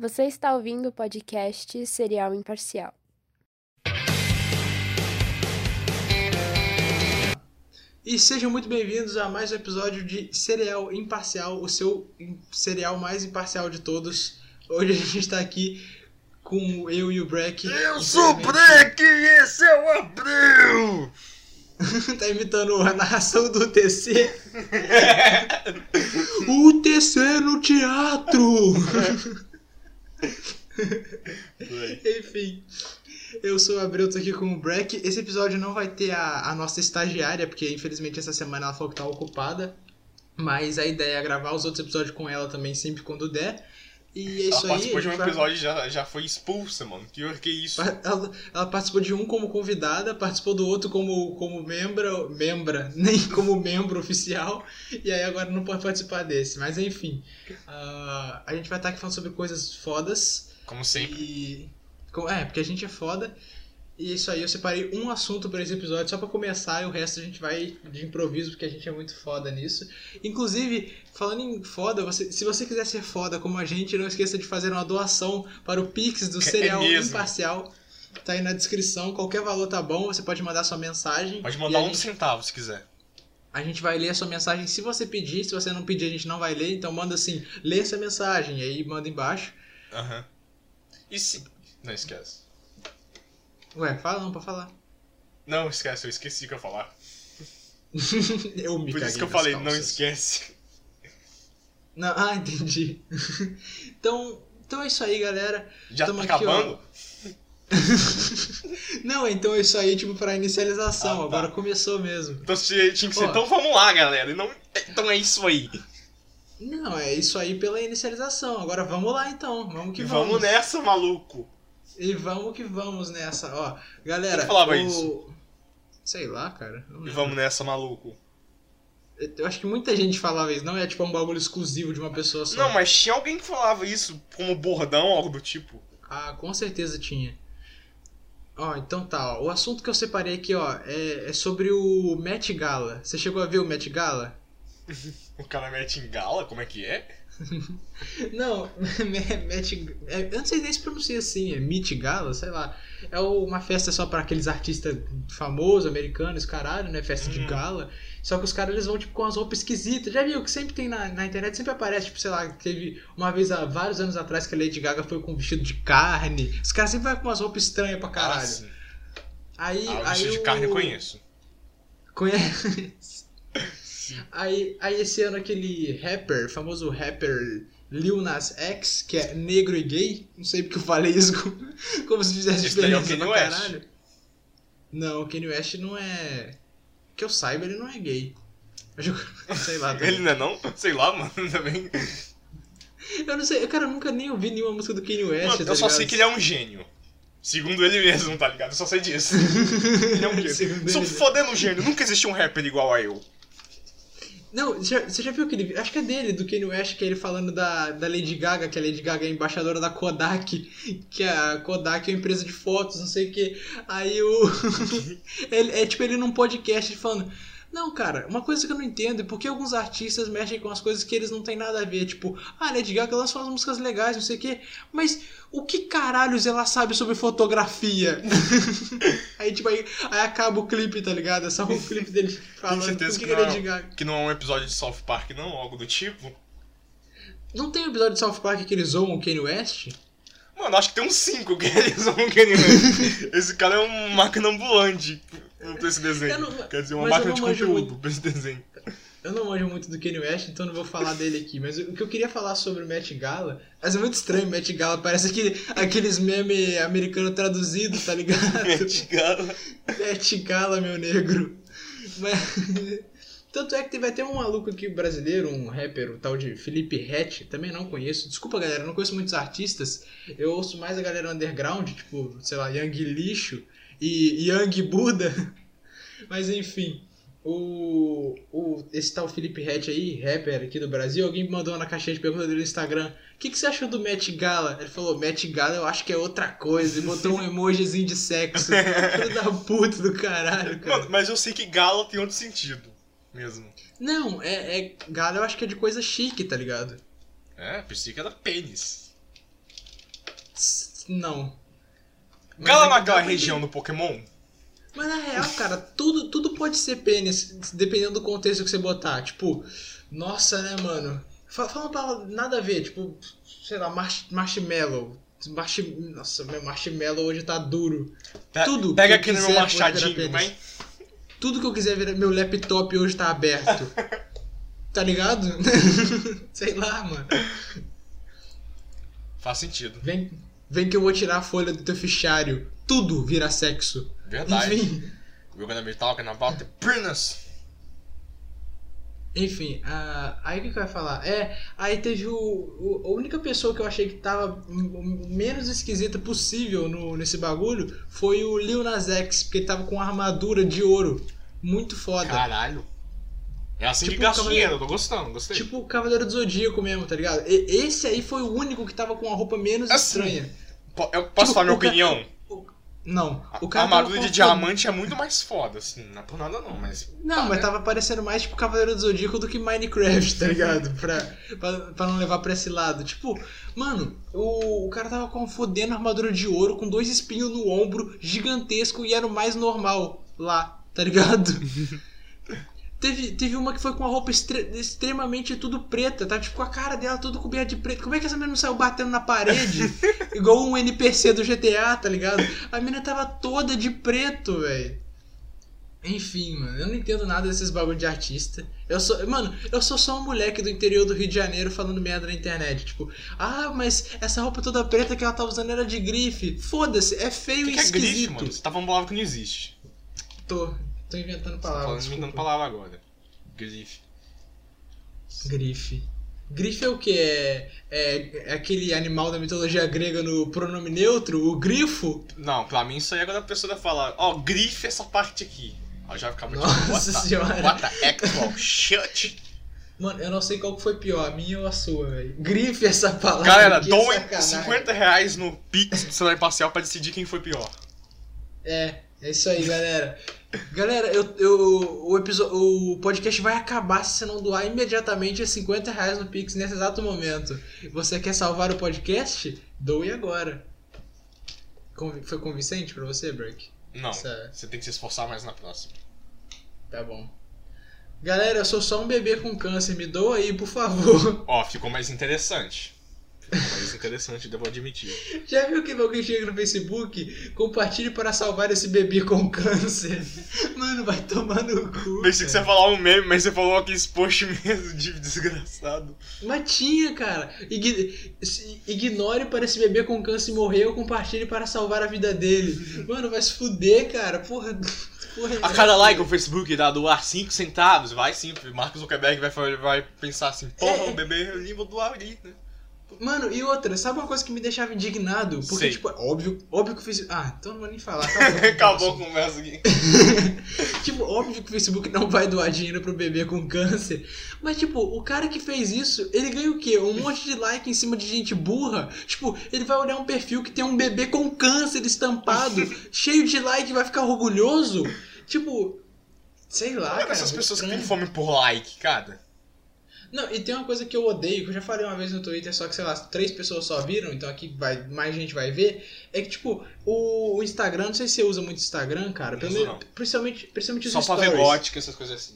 Você está ouvindo o podcast Serial Imparcial. E sejam muito bem-vindos a mais um episódio de Serial Imparcial, o seu serial mais imparcial de todos. Hoje a gente está aqui com eu e o Breck. Eu sou o Breck e esse é o Abreu! tá imitando a narração do TC. o TC no teatro! Enfim, eu sou o Abreu, tô aqui com o Breck. Esse episódio não vai ter a, a nossa estagiária, porque infelizmente essa semana ela falou que tá ocupada. Mas a ideia é gravar os outros episódios com ela também, sempre quando der. E é isso ela aí. participou de um vai- episódio e já, já foi expulsa, mano. Que, que isso? Ela, ela participou de um como convidada, participou do outro como, como membro, membra, nem como membro oficial, e aí agora não pode participar desse. Mas enfim, ah, a gente vai estar aqui falando sobre coisas fodas. Como sempre. E. É, porque a gente é foda. E é isso aí, eu separei um assunto para esse episódio só pra começar e o resto a gente vai de improviso, porque a gente é muito foda nisso. Inclusive, falando em foda, você- se você quiser ser foda como a gente, não esqueça de fazer uma doação para o Pix do Serial mesmo. Imparcial. Tá aí na descrição, qualquer valor tá bom, você pode mandar sua mensagem. Pode mandar um gente- centavo se quiser. a gente vai ler a sua mensagem se você pedir, se você não pedir a gente não vai ler, então manda assim, lê essa mensagem, e aí manda embaixo. Aham. E se. Não, esquece. Ué, fala não, pra falar. Não, esquece, eu esqueci o que eu ia falar. eu me Por isso que eu falei, não calças. esquece. Não, ah, entendi. então, então é isso aí, galera. Já Tamo tá aqui, acabando? Não, então é isso aí, tipo, pra inicialização. Ah, tá. Agora começou mesmo. Então tinha que ser. Então vamos lá, galera. Não... Então é isso aí. Não, é isso aí pela inicialização. Agora vamos lá então. Vamos que vamos. vamos nessa, maluco. E vamos que vamos nessa. Ó, galera. Quem falava o- isso? Sei lá, cara. E vamos nessa, maluco. Eu acho que muita gente falava isso. Não é tipo um bagulho exclusivo de uma pessoa só. Não, mas tinha alguém que falava isso como bordão, algo do tipo. Ah, com certeza tinha. Ó, então tá, ó. O assunto que eu separei aqui, ó, é, é sobre o Met Gala. Você chegou a ver o Met Gala? O cara mete em gala, como é que é? Não, Met é, Eu não sei nem se pronuncia assim, é Met Gala, sei lá. É uma festa só pra aqueles artistas famosos, americanos, caralho, né? Festa de Uhum. gala. Só que os caras eles vão tipo com as roupas esquisitas. Já viu que sempre tem na, na internet, sempre aparece, tipo, sei lá, teve uma vez há vários anos atrás que a Lady Gaga foi com um vestido de carne. Os caras sempre vão com umas roupas estranhas pra Ah, caralho. sim. Aí, Ah, aí vestido de carne eu conheço. Conhece? Aí, aí esse ano aquele rapper, famoso rapper Lil Nas X, que é negro e gay, não sei porque eu falei isso como, como se fizesse Esse daí é o diferença Kanye pra West. caralho. Não, o Kanye West não é... Que eu saiba, ele não é gay. Eu- Sei lá. Ele não é não? Sei lá, mano, também. Eu não sei, cara, eu nunca nem ouvi nenhuma música do Kanye West, Mano, tá eu só ligado? sei que ele é um gênio. Segundo ele mesmo, tá ligado? Eu só sei disso. Ele é um gênio. Sou ele. fodendo um gênio. Nunca existiu um rapper igual a eu. Não, você já, viu aquele? Acho que é dele, do Kanye West, que é ele falando da, da Lady Gaga, que a Lady Gaga é embaixadora da Kodak, que a Kodak é uma empresa de fotos, não sei o que. Aí o. ele, é tipo ele num podcast falando. Não, cara, uma coisa que eu não entendo é porque alguns artistas mexem com as coisas que eles não têm nada a ver. Tipo, ah, Lady Gaga lança umas músicas legais, não sei o que. Mas o que caralhos ela sabe sobre fotografia? aí, tipo, aí, aí acaba o clipe, tá ligado? É só um clipe dele falando o que, que que não. Lady Gaga. Que não é um episódio de South Park, não? Algo do tipo. Não tem um episódio de South Park que eles zoam o Kanye West? Mano, acho que tem uns 5 que eles vão querer. Esse cara é um máquina ambulante pra esse desenho. Eu não- Quer dizer, uma máquina eu de não conteúdo muito. pra esse desenho. Eu não manjo muito do Kanye West, então não vou falar dele aqui. Mas o que eu queria falar sobre o Met Gala... Mas é muito estranho o Met Gala, parece aquele, aqueles memes americanos traduzidos, tá ligado? Met Gala, meu negro. Mas... Tanto é que teve até um maluco aqui brasileiro, um rapper, o tal de Felipe Hatch, também não conheço. Desculpa, galera, eu não conheço muitos artistas. Eu ouço mais a galera underground, tipo, sei lá, Young Lixo e Young Buda. Mas enfim, o, o esse tal Felipe Hatch aí, rapper aqui do Brasil, alguém me mandou na caixinha de pergunta dele no Instagram: O que, que você achou do Met Gala? Ele falou: Met Gala eu acho que é outra coisa. E botou um emojizinho de sexo. Filho da puta do caralho, cara. Mano, mas eu sei que gala tem outro sentido. Mesmo. Não, é, é. Gala eu acho que é de coisa chique, tá ligado? É, pensei que era pênis. Não. Mas Gala é- região do Pokémon? Mas na real, cara, tudo, tudo pode ser pênis, dependendo do contexto que você botar. Tipo, nossa, né, mano? Fa- Fala uma palavra nada a ver, tipo, sei lá, marsh, marshmallow. Marsh, nossa, meu marshmallow hoje tá duro. Pe- Tudo Pega aqui no meu machadinho, vai. Tudo que eu quiser ver, meu laptop hoje tá aberto. tá ligado? sei lá, mano. Faz sentido. Vem, vem que eu vou tirar a folha do teu fichário. Tudo vira sexo. Verdade. Enfim. We're gonna be talking about the penis. Enfim, ah, aí o que, que eu ia falar? É, aí teve o, o- A única pessoa que eu achei que tava menos esquisita possível no, nesse bagulho foi o Lil Nas X, porque ele tava com uma armadura de ouro. Muito foda. Caralho. É assim Tipo que gasta cavaleiro- dinheiro, tô gostando, gostei. Tipo o Cavaleiro do Zodíaco mesmo, tá ligado? E- esse aí foi o único que tava com a roupa menos Assim, estranha. Eu posso tipo, falar minha ca- opinião? Não, A o cara a armadura de diamante é muito mais foda, assim. Não é por nada não, mas. Não, tá, mas né? tava parecendo mais tipo Cavaleiro do Zodíaco do que Minecraft, tá ligado? pra, pra, pra não levar pra esse lado. Tipo, mano, o, o cara tava com uma fodendo armadura de ouro, com dois espinhos no ombro, gigantesco, e era o mais normal lá, tá ligado? Teve, teve uma que foi com a roupa extre- extremamente tudo preta, tá? Tipo, com a cara dela tudo coberta de preto. Como é que essa menina não saiu batendo na parede? igual um NPC do GTA, tá ligado? A menina tava toda de preto, velho. Enfim, mano, eu não entendo nada desses bagulho de artista. Eu sou, mano, eu sou só um moleque do interior do Rio de Janeiro falando merda na internet. Tipo, ah, mas essa roupa toda preta que ela tá usando era de grife. Foda-se, é feio O e que, que é esquisito. grife, mano? Você tá falando que não existe. Tô, tô inventando Tá palavras. falando inventando palavra agora. Grife. Grife. Grife é o que? É, é, é aquele animal da mitologia grega no pronome neutro? O grifo? Não, pra mim isso aí é quando a pessoa vai falar, ó, grife essa parte aqui. Aí eu já ficava tipo, Nossa what the, senhora. what the actual shit? Mano, eu não sei qual que foi pior, a minha ou a sua, velho. Grife essa palavra. Galera, doem sacanagem. 50 reais no Pix do celular imparcial pra decidir quem foi pior. É, é isso aí, galera. Galera, eu, eu, o, episódio, o podcast vai acabar se você não doar imediatamente 50 reais no Pix nesse exato momento. Você quer salvar o podcast? Doe agora. Convi- Foi convincente pra você, Break? Não, Certo. você tem que se esforçar mais na próxima. Tá bom. Galera, eu sou só um bebê com câncer, me doa aí, por favor. Ó, ficou mais interessante. Ficou mais interessante, devo admitir. Já viu que alguém chega no Facebook? Compartilhe para salvar esse bebê com câncer. Mano, vai tomar no cu. Pensei que você ia falar um meme, mas você falou aqueles post mesmo de desgraçado. Mas tinha, cara. Ign- Ignore para esse bebê com câncer morrer ou compartilhe para salvar a vida dele. Mano, vai se fuder, cara. Porra. porra é A cada essa, like o velho? Facebook dá doar 5 centavos, vai sim, Marcos Zuckerberg vai, vai pensar assim, porra, É. o bebê eu vou doar ali, né? Mano, e outra, sabe uma coisa que me deixava indignado? Porque, Sei. tipo, óbvio, óbvio que o Facebook. Ah, então não vou nem falar. Acabou, Acabou a conversa aqui. Tipo, óbvio que o Facebook não vai doar dinheiro pro bebê com câncer. Mas, tipo, o cara que fez isso, ele ganha o quê? Um monte de like em cima de gente burra. Tipo, ele vai olhar um perfil que tem um bebê com câncer estampado, cheio de like e vai ficar orgulhoso. Tipo, sei lá. Olha cara, essas muito pessoas que têm fome por like, cara. Não, e tem uma coisa que eu odeio, que eu já falei uma vez no Twitter, só que, sei lá, três pessoas só viram, então aqui vai, mais gente vai ver. É que, tipo, o, o Instagram, não sei se você usa muito Instagram, cara. Pelo. Principalmente, principalmente os Só pra stories. ver gótica, essas coisas assim.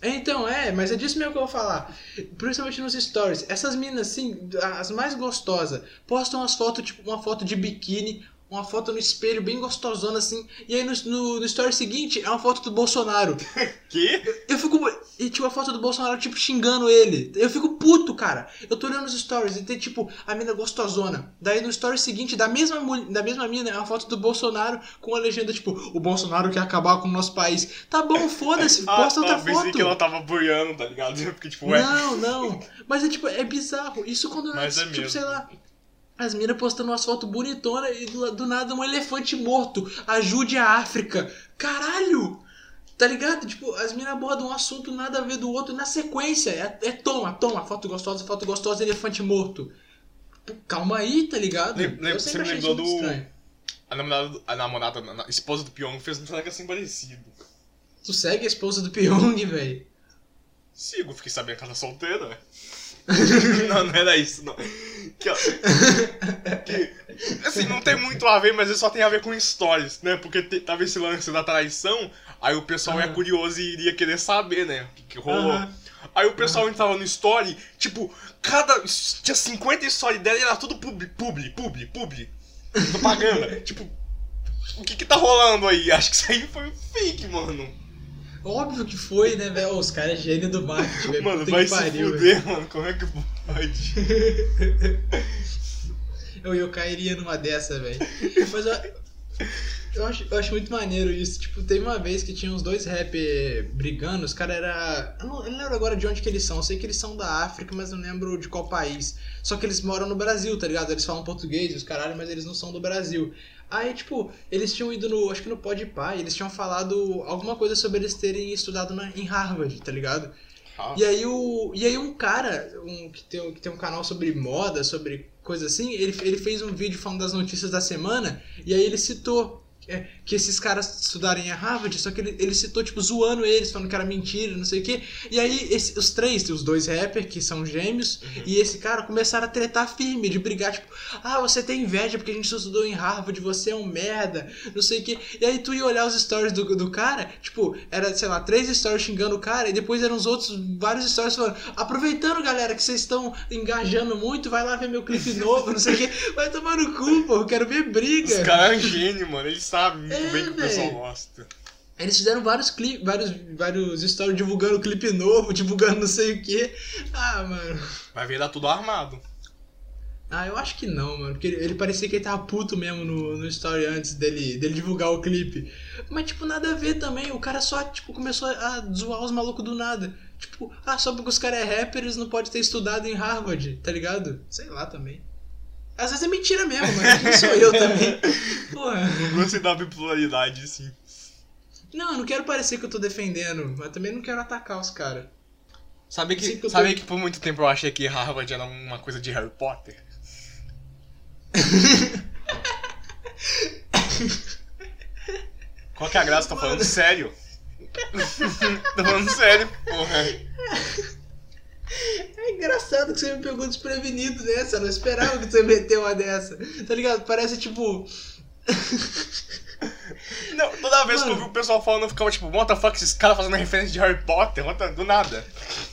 É, Então, é, mas é disso mesmo que eu vou falar. Principalmente nos stories. Essas meninas, assim, as mais gostosas, postam umas fotos, tipo, uma foto de biquíni, uma foto no espelho bem gostosona, assim. E aí no, no, no story seguinte é uma foto do Bolsonaro. Que? Eu fico. E tipo, a foto do Bolsonaro, tipo, xingando ele. Eu fico puto, cara. Eu tô olhando os stories e tem, tipo, a mina gostosona. Daí no story seguinte, da mesma, da mesma mina, é uma foto do Bolsonaro com a legenda, tipo, o Bolsonaro quer acabar com o nosso país. Tá bom, foda-se, posta outra ah, pensei foto. que ela tava boiando, tá ligado? Porque, tipo, ué. Não, não. Mas é tipo, é bizarro. Isso quando Mas é tipo, mesmo. sei lá. As minas postando umas fotos bonitonas e do, do nada um elefante morto. Ajude a África. Caralho! Tá ligado? Tipo, as minas abordam um assunto nada a ver do outro na sequência. É, é toma, toma, foto gostosa, foto gostosa, elefante morto. Calma aí, tá ligado? Lem- lem- Eu você me lembrou do- estranho. A namorada, a namorada, a esposa do Pyong fez um trabalho assim parecido. Tu segue a esposa do Pyong, velho. Sigo, fiquei sabendo que ela é solteira. não, não era isso, não. Que, ó, que- assim, não tem muito a ver, mas só tem a ver com stories, né? Porque tava esse lance da traição, aí o pessoal é Aham. curioso e iria querer saber, né? O que, que rolou. Aham. Aí o pessoal entrava no story, tipo, cada. Tinha 50 stories dela e era tudo publi, publi, publi, publi. Propaganda. tipo, o que que tá rolando aí? Acho que isso aí foi fake, mano. Óbvio que foi, né, velho? Os caras é gênio do marketing, velho. Mano, vai se pariu, velho. fuder, mano. Como é que pode? Eu, eu cairia numa dessa, velho. Mas eu, eu, acho, eu acho muito maneiro isso. Tipo, teve uma vez que tinha uns dois rap brigando, os caras era. Eu não, eu não lembro agora de onde que eles são. Eu sei que eles são da África, mas não lembro de qual país. Só que eles moram no Brasil, tá ligado? Eles falam português, os caralho, mas eles não são do Brasil. Aí, tipo, eles tinham ido no. Acho que no Podpah, eles tinham falado alguma coisa sobre eles terem estudado na, em Harvard, tá ligado? E aí, o, e aí um cara um, que, tem, que tem um canal sobre moda, sobre coisa assim, ele, ele fez um vídeo falando das notícias da semana, e aí ele citou é, que esses caras estudarem em Harvard, só que ele, ele citou, tipo, zoando eles, falando que era mentira, não sei o quê. E aí esse- os três, os dois rappers, que são gêmeos, e esse cara começaram a tretar firme, de brigar, tipo, ah, você tem inveja porque a gente estudou em Harvard, você é um merda, não sei o quê. E aí tu ia olhar os stories do, do cara, tipo, era, sei lá, três stories xingando o cara, e depois eram os outros, vários stories falando, aproveitando, galera, que vocês estão engajando muito, vai lá ver meu clipe novo, não sei o quê. Vai tomar no cu, pô, eu quero ver briga. Os caras é um gênio, mano. Eles sabem muito É, bem que o pessoal gosta. Eles fizeram vários clipes, vários, vários stories divulgando clipe novo, divulgando não sei o que. Ah, mano. Vai ver dar tudo armado. Ah, eu acho que não, mano. Porque ele, ele parecia que ele tava puto mesmo no, no story antes dele, dele divulgar o clipe. Mas, tipo, nada a ver também. O cara só, tipo, começou a zoar os malucos do nada. Tipo, ah, só porque os caras é rapper, eles não podem ter estudado em Harvard, tá ligado? Sei lá também. Às vezes é mentira mesmo, mas não sou eu também. Porra. Gostei da bipolaridade, assim. Não, eu não quero parecer que eu tô defendendo, mas também não quero atacar os caras. Sabe Sim, que, que eu sabe tô- que por muito tempo eu achei que Harvard era uma coisa de Harry Potter? Qual que é a graça? Tô falando sério. Tô falando sério, porra. É engraçado que você me pegou desprevenido nessa, eu não esperava que você meteu uma dessa. Tá ligado? Parece tipo. Não, toda vez que eu Mano. vi o pessoal falando, eu ficava tipo, what the fuck, esses caras fazendo referência de Harry Potter, what the- do nada.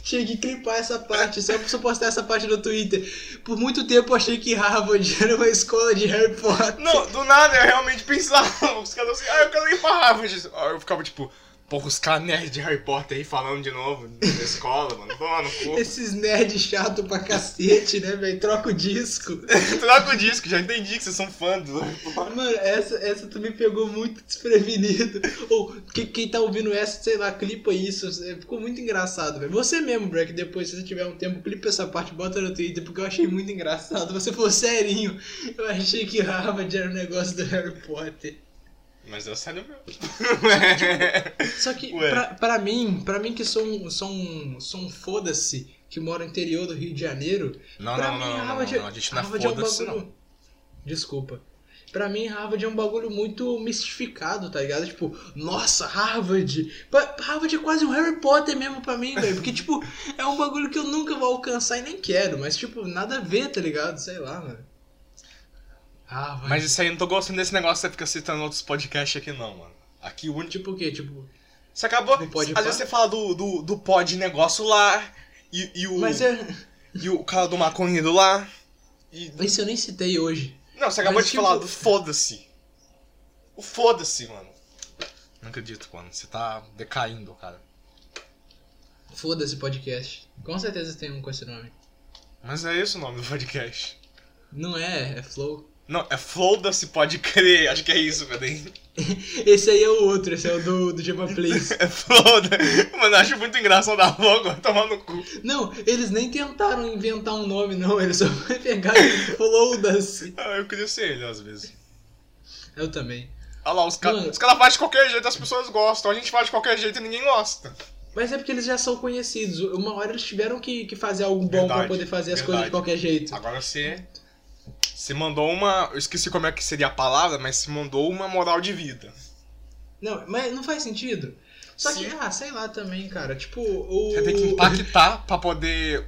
Tinha que clipar essa parte, só pra postar essa parte no Twitter. Por muito tempo eu achei que Harvard era uma escola de Harry Potter. Não, do nada eu realmente pensava, os caras assim, ah, eu quero ir pra Harvard. Aí eu ficava tipo, porra, os caras nerds de Harry Potter aí falando de novo da escola, mano, toma no cu. Esses nerds chato pra cacete, né, velho? Troca o disco. Troca o disco, já entendi que vocês são fãs do. Mano, essa, essa tu me pegou muito desprevenido. Ou, quem, quem tá ouvindo essa, sei lá, clipa isso. é, Ficou muito engraçado, velho. Você mesmo, Breck, depois, se você tiver um tempo, clipa essa parte, bota no Twitter, porque eu achei muito engraçado. Você falou serinho. Eu achei que Harvard era um negócio do Harry Potter. Mas é sério mesmo. Só que, pra, pra mim, pra mim que sou um, sou um, sou um foda-se, que mora no interior do Rio de Janeiro, Não, pra não, mim, não, não, não, Harvard, não, a gente não é Harvard é um bagulho. Desculpa. Pra mim, Harvard é um bagulho muito mistificado, tá ligado? Tipo, nossa, Harvard. Harvard é quase um Harry Potter mesmo pra mim, velho. Porque, tipo, é um bagulho que eu nunca vou alcançar e nem quero. Mas, tipo, nada a ver, tá ligado? Sei lá, mano. Harvard. Mas isso aí, eu não tô gostando desse negócio que você fica citando outros podcasts aqui não, mano. Aqui o único... Tipo o quê? Tipo. Você acabou... Não pode Às vezes você fala do, do, do pod negócio lá, e, e o... Mas é. E o cara do maconheiro lá, e... Isso eu nem citei hoje. Não, você acabou Mas, de tipo- falar do foda-se. O foda-se, mano. Não acredito, mano. Você tá decaindo, cara. Foda-se podcast. Com certeza tem um com esse nome. Mas é esse o nome do podcast. Não é, é Flow. Não, é foda-se, pode crer. Acho que é isso, cadê? Esse aí é o outro, esse é o do, do Jama Place. É foda. Mano, eu acho muito engraçado a logo, vai tomar no cu. Não, eles nem tentaram inventar um nome, não. Eles só pegaram Flow-se. Ah, eu queria ser ele, às vezes. Eu também. Olha lá, os caras cara fazem de qualquer jeito, as pessoas gostam. A gente faz de qualquer jeito e ninguém gosta. Mas é porque eles já são conhecidos. Uma hora eles tiveram que, que fazer algo bom pra Verdade, poder fazer as verdade. coisas de qualquer jeito. Agora você. Você mandou uma. Eu esqueci como é que seria a palavra, mas você mandou uma moral de vida. Não, mas não faz sentido. Só que, Sim. ah, sei lá também, cara. Tipo, o. Você tem que impactar pra poder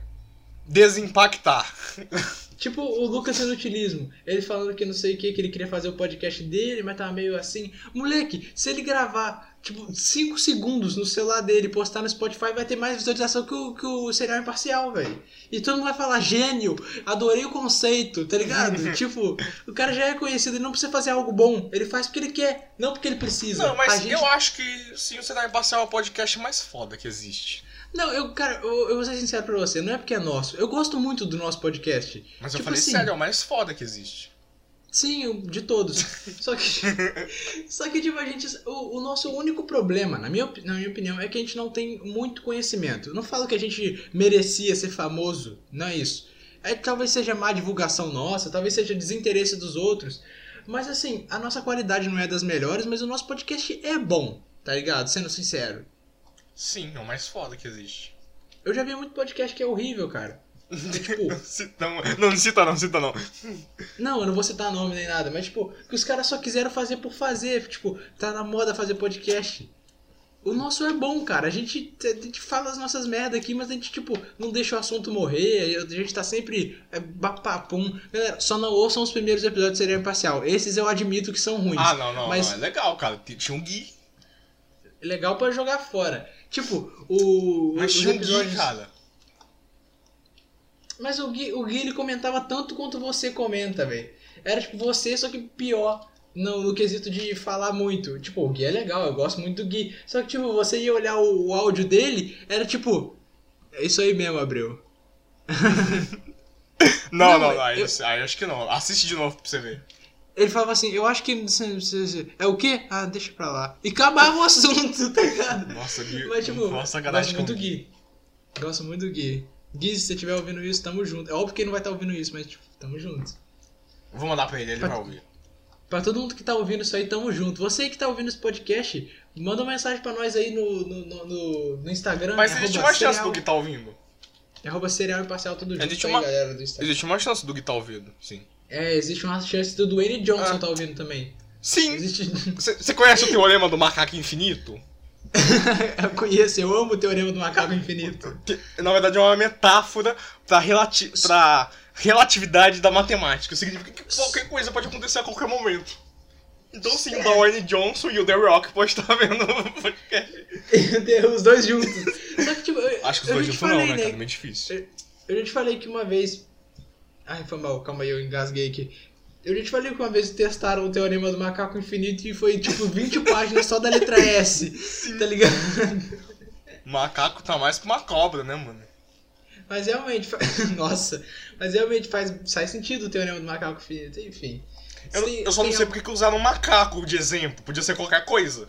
desimpactar. Tipo o Lucas Inutilismo. Ele falando que não sei o que, que ele queria fazer o podcast dele, mas tava meio assim. Moleque, se ele gravar, tipo, 5 segundos no celular dele postar no Spotify, vai ter mais visualização que o, que o serial imparcial, velho. E todo mundo vai falar, gênio, adorei o conceito, tá ligado? tipo, o cara já é conhecido, ele não precisa fazer algo bom. Ele faz porque ele quer, não porque ele precisa. Não, mas gente- eu acho que sim, o Serial Imparcial é o podcast mais foda que existe. Não, eu, cara, eu, eu vou ser sincero pra você, não é porque é nosso. Eu gosto muito do nosso podcast. Mas eu Tipo falei assim, sério, é o mais foda que existe. Sim, de todos. Só que. só que, tipo, a gente. O, o nosso único problema, na minha, na minha opinião, é que a gente não tem muito conhecimento. Eu não falo que a gente merecia ser famoso, não é isso. É, talvez seja má divulgação nossa, talvez seja desinteresse dos outros. Mas assim, a nossa qualidade não é das melhores, mas o nosso podcast é bom, tá ligado? Sendo sincero. Sim, é o mais foda que existe. Eu já vi muito podcast que é horrível, cara. É, tipo, Cita- não, não cita não, cita não. Não, eu não vou citar nome nem nada, mas tipo, que os caras só quiseram fazer por fazer. Tipo, tá na moda fazer podcast. O nosso é bom, cara. A gente, a gente fala as nossas merdas aqui, mas a gente, tipo, não deixa o assunto morrer. A gente tá sempre é, bapapum. Galera, só não ouçam os primeiros episódios de Seria Imparcial. Esses eu admito que são ruins. Ah, não, não, Mas não, é legal, cara. Tinha um Gui. legal pra jogar fora. Tipo, o. Mas tinha um Gui, cara. Mas o Gui, o Gui ele comentava tanto quanto você comenta, velho. Era tipo você, só que pior no, no quesito de falar muito. Tipo, o Gui é legal, eu gosto muito do Gui. Só que, tipo, você ia olhar o, o áudio dele, era tipo. É isso aí mesmo, Abreu. Não, Não, não, não, aí, eu- aí acho que não. Assiste de novo pra você ver. Ele falava assim, eu acho que. É o quê? Ah, deixa pra lá. E acabava o assunto, tá ligado? Nossa, Gui. Mas, tipo, faço gosto muito do Gui. Gosto muito do Gui. Gui, se você estiver ouvindo isso, tamo junto. É óbvio que ele não vai estar ouvindo isso, mas, tipo, tamo junto. Vou mandar pra ele, ele Pra- vai ouvir. Pra todo mundo que tá ouvindo isso aí, tamo junto. Você aí que tá ouvindo esse podcast, manda uma mensagem pra nós aí no, no, no, no- no Instagram. Mas existe uma chance do Gui tá ouvindo. É arroba cereal imparcial tudo junto Existe aí, uma- galera do Instagram. Existe uma chance do Gui tá ouvindo, sim. É, existe uma chance do Dwayne Johnson Ah. tá ouvindo também. Sim! Existe... Você conhece o teorema do macaco infinito? eu conheço, eu amo o Teorema do Macaco Infinito. Que, na verdade, é uma metáfora pra, relati pra relatividade da matemática. Significa que qualquer coisa pode acontecer a qualquer momento. Então, sim, o Dwayne Johnson e o The Rock pode estar vendo o podcast. os dois juntos. Só que, tipo, eu, Acho que os eu dois juntos não, falei, né, cara? É meio difícil. Eu já te falei que uma vez. Ai, foi mal, calma aí, eu engasguei aqui. Eu já te falei que uma vez testaram o teorema do macaco infinito e foi tipo 20 páginas só da letra S. Tá ligado? Macaco tá mais que uma cobra, né, mano? Mas realmente. fa- Nossa. Mas realmente faz, faz sentido o teorema do macaco infinito, enfim. Eu, Tem- eu só não sei al- porque que usaram um macaco de exemplo. Podia ser qualquer coisa.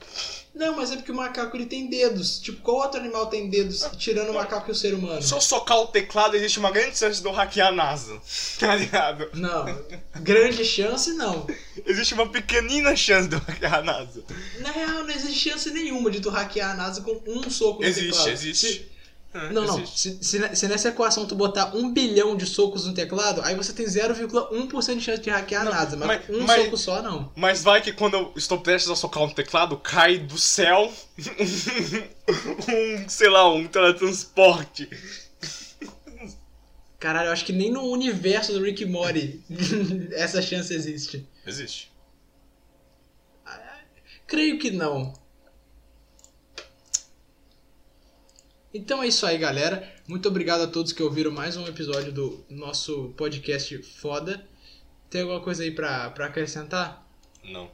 Não, mas é porque o macaco ele tem dedos. Tipo, qual outro animal tem dedos tirando o macaco e o ser humano? Se eu socar o teclado, existe uma grande chance de eu hackear a NASA. Tá ligado? Não. Grande chance, não. Existe uma pequenina chance de eu hackear a NASA. Na real, não existe chance nenhuma de tu hackear a NASA com um soco no Existe, teclado. existe. Se- Ah, Não, não. Se, se, se nessa equação tu botar um bilhão de socos no teclado, aí você tem 0,1% de chance de hackear Não, a NASA. Mas, mas- um mas- soco só, não. Mas vai que quando eu estou prestes a socar um teclado, cai do céu um, sei lá, um teletransporte. Caralho, eu acho que nem no universo do Rick Morty essa chance existe. Existe. Creio que não. Então é isso aí, galera. Muito obrigado a todos que ouviram mais um episódio do nosso podcast foda. Tem alguma coisa aí pra, pra acrescentar? Não.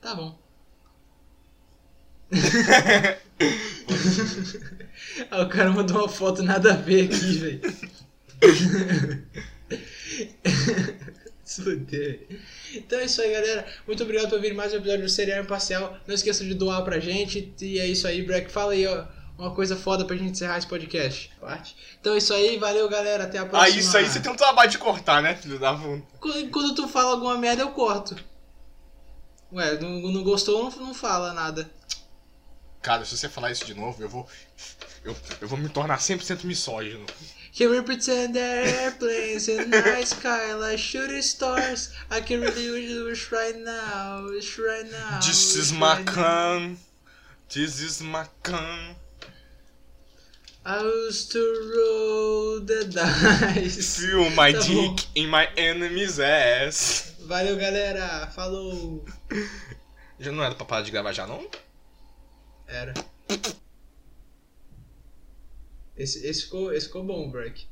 Tá bom. ah, o cara mandou uma foto nada a ver aqui, velho. Então é isso aí, galera. Muito obrigado por ouvir mais um episódio do Serial Imparcial. Não esqueça de doar pra gente. E é isso aí, Breck. Fala aí, ó. Uma coisa foda pra gente encerrar esse podcast. Parte. Então é isso aí, valeu galera, até a Ah, próxima. isso aí você tem um trabalho de cortar, né, filho da puta? Quando tu fala alguma merda, eu corto. Ué, não, não gostou, não, não fala nada. Cara, se você falar isso de novo, eu vou. Eu, eu vou me tornar 100% misógino. Can we pretend that airplanes in night sky like shooting stars? I can really wish right now, wish right now. This is my can. This is my can. I used to roll the dice. Feel my Tá dick in my enemy's ass. Valeu, galera. Falou. Já não era pra parar de gravar já, não? Era. Esse, esse, ficou, esse ficou bom, Break.